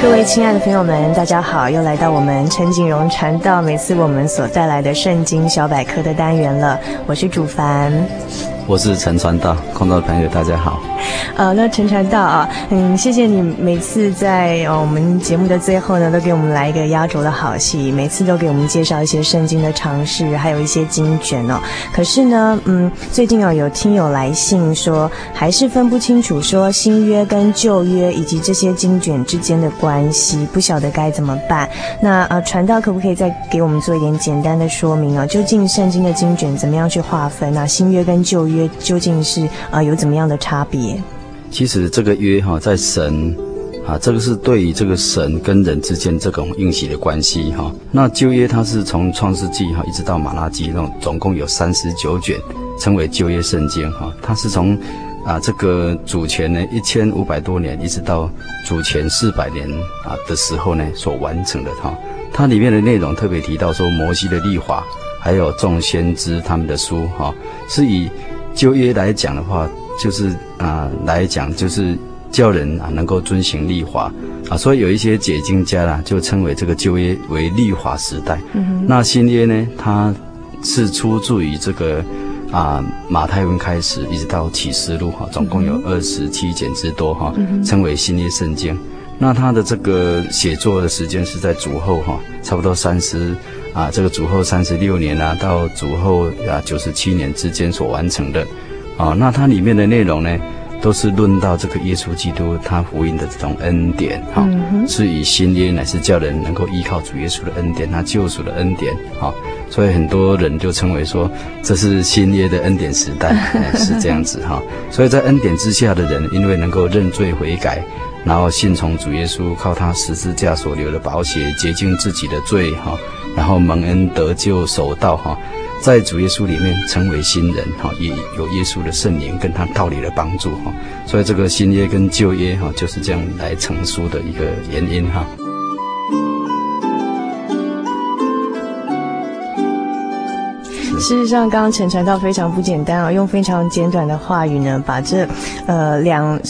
各位亲爱的朋友们，大家好，又来到我们陈景荣传道每次我们所带来的圣经小百科的单元了。我是主凡，我是陈传道，空中的朋友大家好。呃，那陈传道啊，嗯，谢谢你每次在呃我们节目的最后呢，都给我们来一个压轴的好戏，每次都给我们介绍一些圣经的常识，还有一些经卷哦。可是呢，嗯，最近啊有听友来信说，还是分不清楚说新约跟旧约以及这些经卷之间的关系，不晓得该怎么办。那呃，传道可不可以再给我们做一点简单的说明啊？究竟圣经的经卷怎么样去划分？那新约跟旧约究竟是呃有怎么样的差别？其实这个约哈，在神啊，这个是对于这个神跟人之间这种应许的关系哈。那旧约它是从创世纪哈一直到马拉基那种，总共有三十九卷，称为旧约圣经哈。它是从啊这个主前呢一千五百多年，一直到主前四百年啊的时候呢所完成的哈。它里面的内容特别提到说，摩西的律法，还有众先知他们的书哈，是以旧约来讲的话。就是啊、呃，来讲就是叫人啊能够遵行律法啊，所以有一些解经家啦，就称为这个旧约为律法时代。嗯哼。那新约呢，它是出自于这个啊马太文开始，一直到启示录哈，总共有二十七卷之多哈，称为新约圣经。那他的这个写作的时间是在主后哈，差不多三十啊，这个主后三十六年啊，到主后啊九十七年之间所完成的。啊，那它里面的内容呢，都是论到这个耶稣基督他福音的这种恩典，哈、嗯，是以新约乃是叫人能够依靠主耶稣的恩典，他救赎的恩典，哈，所以很多人就称为说这是新约的恩典时代，是这样子哈。所以在恩典之下的人，因为能够认罪悔改，然后信从主耶稣，靠他十字架所留的宝血洁净自己的罪，哈，然后蒙恩得救守道，哈。在主耶稣里面成为新人哈，也有耶稣的圣灵跟他道理的帮助哈，所以这个新约跟旧约哈就是这样来成书的一个原因哈。事实上，刚刚陈传道非常不简单啊，用非常简短的话语呢，把这呃两。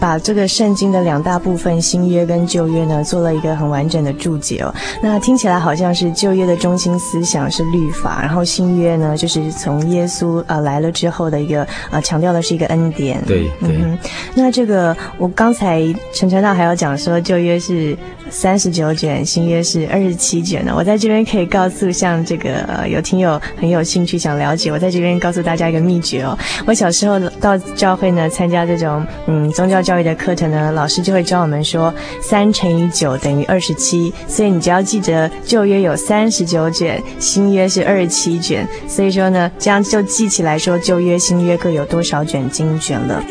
把这个圣经的两大部分新约跟旧约呢，做了一个很完整的注解哦。那听起来好像是旧约的中心思想是律法，然后新约呢，就是从耶稣呃来了之后的一个呃强调的是一个恩典。对对。嗯，那这个我刚才陈传道还要讲说旧约是三十九卷，新约是二十七卷呢。我在这边可以告诉像这个呃有听友很有兴趣想了解，我在这边告诉大家一个秘诀哦。我小时候到教会呢参加这种嗯宗教。教育的课程呢，老师就会教我们说，三乘以九等于二十七，所以你只要记得旧约有三十九卷，新约是二十七卷，所以说呢，这样就记起来说旧约、新约各有多少卷经卷了。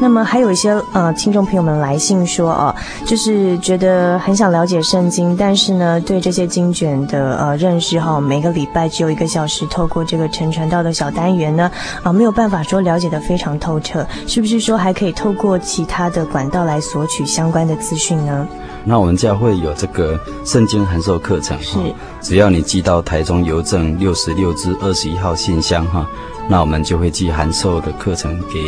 那么还有一些呃听众朋友们来信说哦，就是觉得很想了解圣经，但是呢对这些经卷的呃认识哈、哦，每个礼拜只有一个小时，透过这个陈传道的小单元呢啊、呃、没有办法说了解得非常透彻，是不是说还可以透过其他的管道来索取相关的资讯呢？那我们教会有这个圣经函授课程，是只要你寄到台中邮政六十六支二十一号信箱哈，那我们就会寄函授的课程给。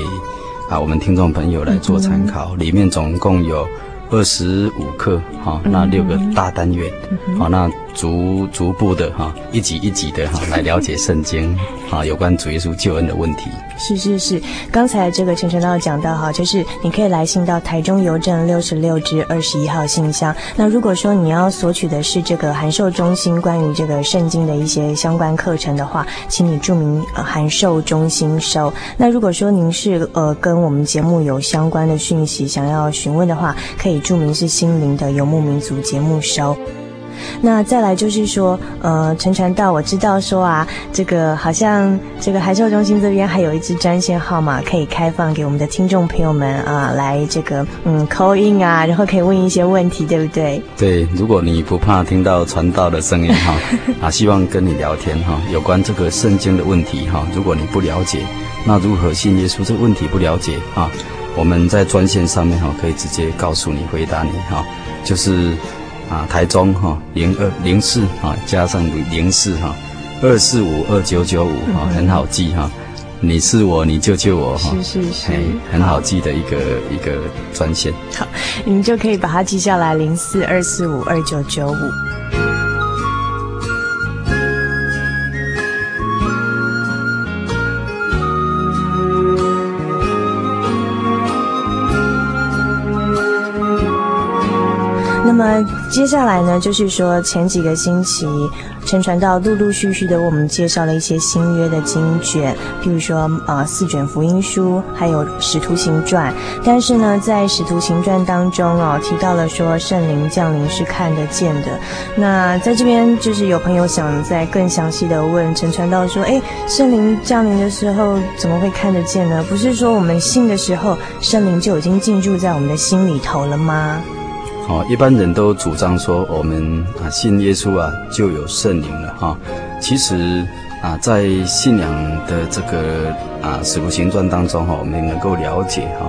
啊，我们听众朋友来做参考，里面总共有二十五课，哈，那六个大单元，好，那逐逐步的哈，一级一级的哈 来了解圣经啊，有关主耶稣救恩的问题。是是是，刚才这个陈传道讲到哈，就是你可以来信到台中邮政六十六至二十一号信箱。那如果说你要索取的是这个函授中心关于这个圣经的一些相关课程的话，请你注明呃函授中心收。那如果说您是呃跟我们节目有相关的讯息想要询问的话，可以注明是心灵的游牧民族节目收。那再来就是说，呃，陈传道，我知道说啊，这个好像这个函授中心这边还有一支专线号码可以开放给我们的听众朋友们啊，来这个嗯 call in 啊，然后可以问一些问题，对不对？对，如果你不怕听到传道的声音哈，啊，希望跟你聊天哈，有关这个圣经的问题哈，如果你不了解，那如何信耶稣这个问题不了解啊，我们在专线上面哈，可以直接告诉你回答你哈，就是。啊，台中哈零二零四啊加上零四哈二四五二九九五哈很好记哈，你是我你救救我哈，是是是，很好记的一个一个专线。好，你们就可以把它记下来，零四二四五二九九五。接下来呢，就是说前几个星期，陈传道陆陆续续的为我们介绍了一些新约的经卷，譬如说啊、四卷福音书，还有使徒行传。但是呢，在使徒行传当中哦，提到了说圣灵降临是看得见的。那在这边就是有朋友想再更详细的问陈传道说，哎，圣灵降临的时候怎么会看得见呢？不是说我们信的时候，圣灵就已经进驻在我们的心里头了吗？哦，一般人都主张说，我们啊信耶稣啊就有圣灵了哈。其实啊，在信仰的这个啊使徒行传当中哈，我们能够了解哈，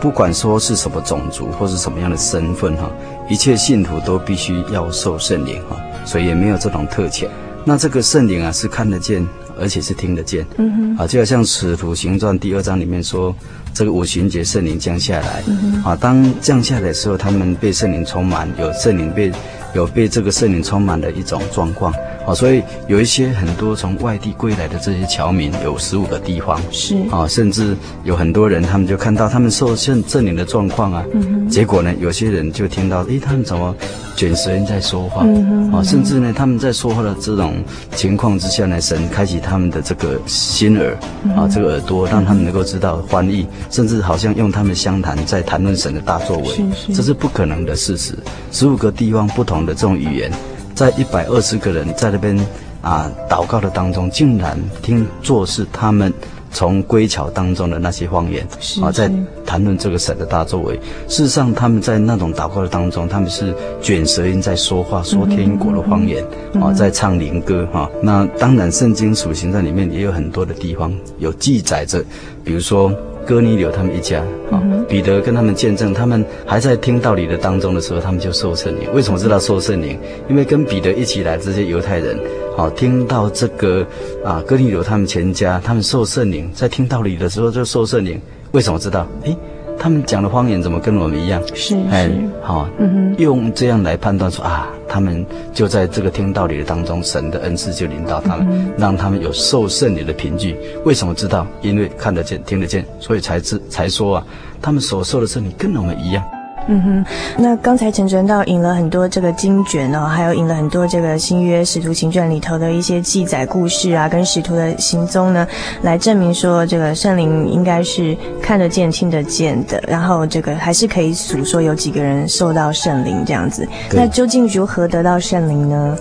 不管说是什么种族或是什么样的身份哈，一切信徒都必须要受圣灵哈，所以也没有这种特权。那这个圣灵啊是看得见，而且是听得见。嗯哼，啊，就好像使徒行传第二章里面说。这个五旬节圣灵降下来，嗯、啊，当降下来的时候，他们被圣灵充满，有圣灵被有被这个圣灵充满的一种状况。啊，所以有一些很多从外地归来的这些侨民，有十五个地方是啊，甚至有很多人，他们就看到他们受圣圣灵的状况啊。嗯、结果呢，有些人就听到，诶，他们怎么卷舌音在说话？嗯、啊，甚至呢，他们在说话的这种情况之下呢，神开启他们的这个心耳啊，这个耳朵，让他们能够知道翻译，甚至好像用他们相谈，在谈论神的大作为，是是这是不可能的事实。十五个地方不同的这种语言。在一百二十个人在那边啊祷告的当中，竟然听作是他们从归侨当中的那些方言啊，在谈论这个神的大作为。事实上，他们在那种祷告的当中，他们是卷舌音在说话，说天国的方言啊，在唱灵歌哈。那当然，圣经属行在里面也有很多的地方有记载着，比如说。哥尼流他们一家，啊，彼得跟他们见证，他们还在听道理的当中的时候，他们就受圣灵。为什么知道受圣灵？因为跟彼得一起来这些犹太人，好听到这个啊，哥尼流他们全家，他们受圣灵，在听道理的时候就受圣灵。为什么知道？诶。他们讲的方言怎么跟我们一样？是，哎，好，嗯哼，用这样来判断说啊，他们就在这个听道理的当中，神的恩赐就领导他们，嗯、让他们有受圣灵的凭据。为什么知道？因为看得见、听得见，所以才知才说啊，他们所受的圣灵跟我们一样。嗯哼，那刚才陈传道引了很多这个经卷哦，还有引了很多这个新约使徒行传里头的一些记载故事啊，跟使徒的行踪呢，来证明说这个圣灵应该是看得见、听得见的。然后这个还是可以数说有几个人受到圣灵这样子。那究竟如何得到圣灵呢？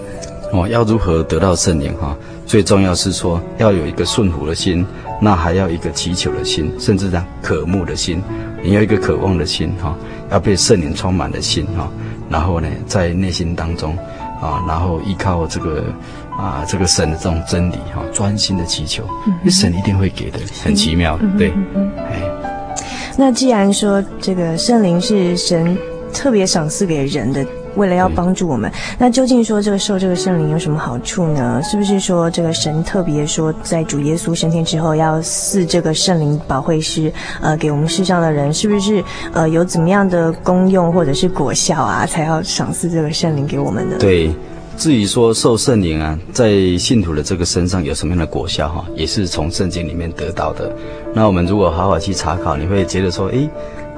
哦，要如何得到圣灵哈？最重要是说要有一个顺服的心，那还要一个祈求的心，甚至讲渴慕的心。你要一个渴望的心哈。要被圣灵充满的心哈，然后呢，在内心当中啊，然后依靠这个啊，这个神的这种真理哈，专心的祈求，神一定会给的，很奇妙的，对，哎。那既然说这个圣灵是神特别赏赐给人的。为了要帮助我们，那究竟说这个受这个圣灵有什么好处呢？是不是说这个神特别说在主耶稣升天之后要赐这个圣灵保惠师，呃，给我们世上的人，是不是呃有怎么样的功用或者是果效啊，才要赏赐这个圣灵给我们呢？对，至于说受圣灵啊，在信徒的这个身上有什么样的果效哈，也是从圣经里面得到的。那我们如果好好去查考，你会觉得说，诶，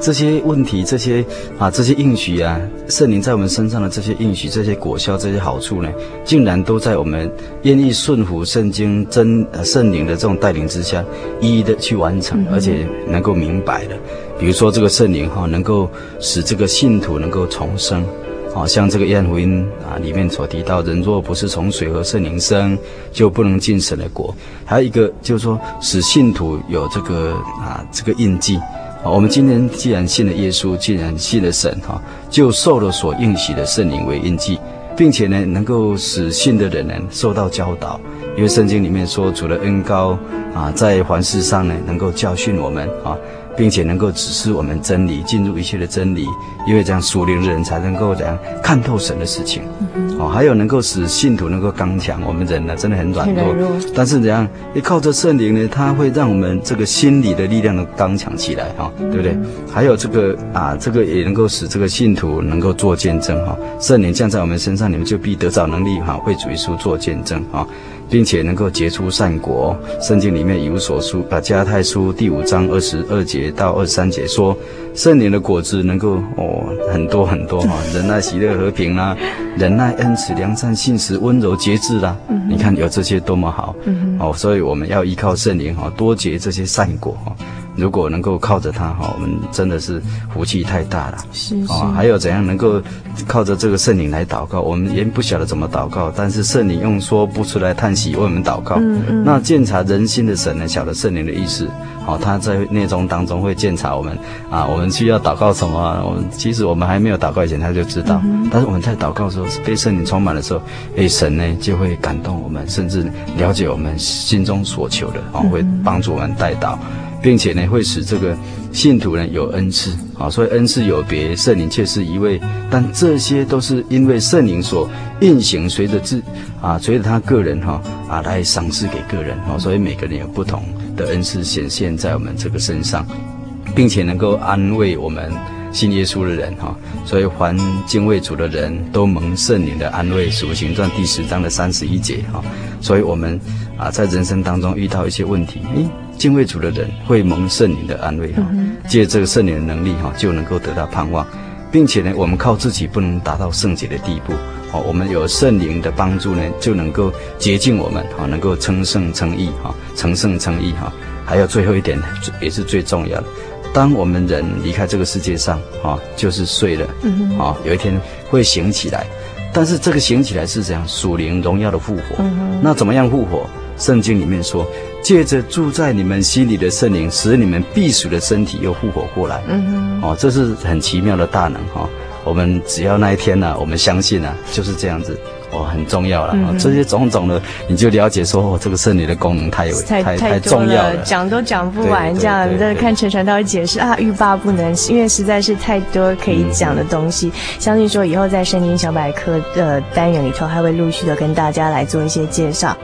这些问题，这些啊，这些应许啊，圣灵在我们身上的这些应许、这些果效、这些好处呢，竟然都在我们愿意顺服圣经真圣灵的这种带领之下，一一的去完成，而且能够明白的。比如说这个圣灵哈，能够使这个信徒能够重生。啊像这个约翰福音啊里面所提到，人若不是从水和圣灵生，就不能进神的国。还有一个就是说，使信徒有这个啊这个印记。我们今天既然信了耶稣，既然信了神，哈，就受了所应许的圣灵为印记，并且呢，能够使信的人呢受到教导。因为圣经里面说，除了恩高啊，在凡事上呢，能够教训我们啊。并且能够指示我们真理，进入一切的真理，因为这样属灵的人才能够这样看透神的事情。嗯、哦，还有能够使信徒能够刚强。我们人呢，真的很软弱，弱但是怎样？你靠着圣灵呢，他会让我们这个心理的力量能刚强起来，哈、哦，对不对？嗯、还有这个啊，这个也能够使这个信徒能够做见证，哈、哦。圣灵降在我们身上，你们就必得着能力，哈、哦，为主耶稣做见证，哈、哦。并且能够结出善果，圣经里面有所书，把加泰书第五章二十二节到二十三节说，圣灵的果子能够哦很多很多哈，忍耐、喜乐、和平啦，忍耐、恩慈、良善、信实、温柔、节制啦，你看有这些多么好，哦，所以我们要依靠圣灵哈，多结这些善果哈。如果能够靠着他哈，我们真的是福气太大了。是啊，哦，还有怎样能够靠着这个圣灵来祷告？我们也不晓得怎么祷告，但是圣灵用说不出来叹息为我们祷告。嗯嗯。那鉴察人心的神呢，晓得圣灵的意思。好，哦，他在内中当中会鉴察我们啊，我们需要祷告什么？我们其实我们还没有祷告以前，他就知道。嗯，但是我们在祷告的时候，被圣灵充满的时候，哎，神呢就会感动我们，甚至了解我们心中所求的，啊，哦，会帮助我们带到。并且呢，会使这个信徒呢有恩赐啊，所以恩赐有别，圣灵却是一位。但这些都是因为圣灵所运行，随着自啊，随着他个人哈啊来赏赐给个人哦，所以每个人有不同的恩赐显现在我们这个身上，并且能够安慰我们信耶稣的人哈。所以凡敬畏主的人都蒙圣灵的安慰，使徒行传第十章的三十一节哈。所以我们啊在人生当中遇到一些问题，诶敬畏主的人会蒙圣灵的安慰哈，借这个圣灵的能力哈，就能够得到盼望，并且呢，我们靠自己不能达到圣洁的地步哦，我们有圣灵的帮助呢，就能够洁净我们哈，能够称圣称义哈，成圣称义哈。还有最后一点也是最重要的，当我们人离开这个世界上哈，就是睡了啊，有一天会醒起来，但是这个醒起来是怎样？属灵荣耀的复活，那怎么样复活？圣经里面说，借着住在你们心里的圣灵，使你们避暑的身体又复活过来。嗯哼，哦，这是很奇妙的大能哈、哦。我们只要那一天呢、啊，我们相信啊，就是这样子。哦，很重要了。嗯、这些种种的，你就了解说，哦，这个圣灵的功能太有太太，太重要了，讲都讲不完。这样，再看陈传道解释啊，欲罢不能，因为实在是太多可以讲的东西。嗯、相信说以后在圣经小百科的单元里头，还会陆续的跟大家来做一些介绍。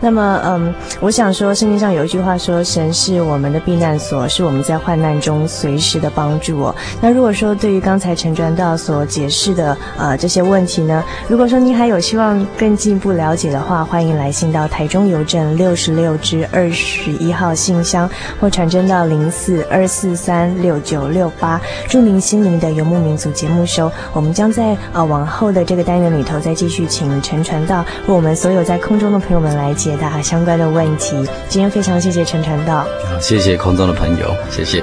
那么，嗯，我想说，圣经上有一句话说，神是我们的避难所，是我们在患难中随时的帮助哦。那如果说对于刚才陈传道所解释的呃这些问题呢，如果说您还有希希望更进一步了解的话，欢迎来信到台中邮政六十六支二十一号信箱，或传真到零四二四三六九六八，祝您心灵的游牧民族节目收。我们将在呃往后的这个单元里头再继续请陈传道为我们所有在空中的朋友们来解答相关的问题。今天非常谢谢陈传道，谢谢空中的朋友，谢谢。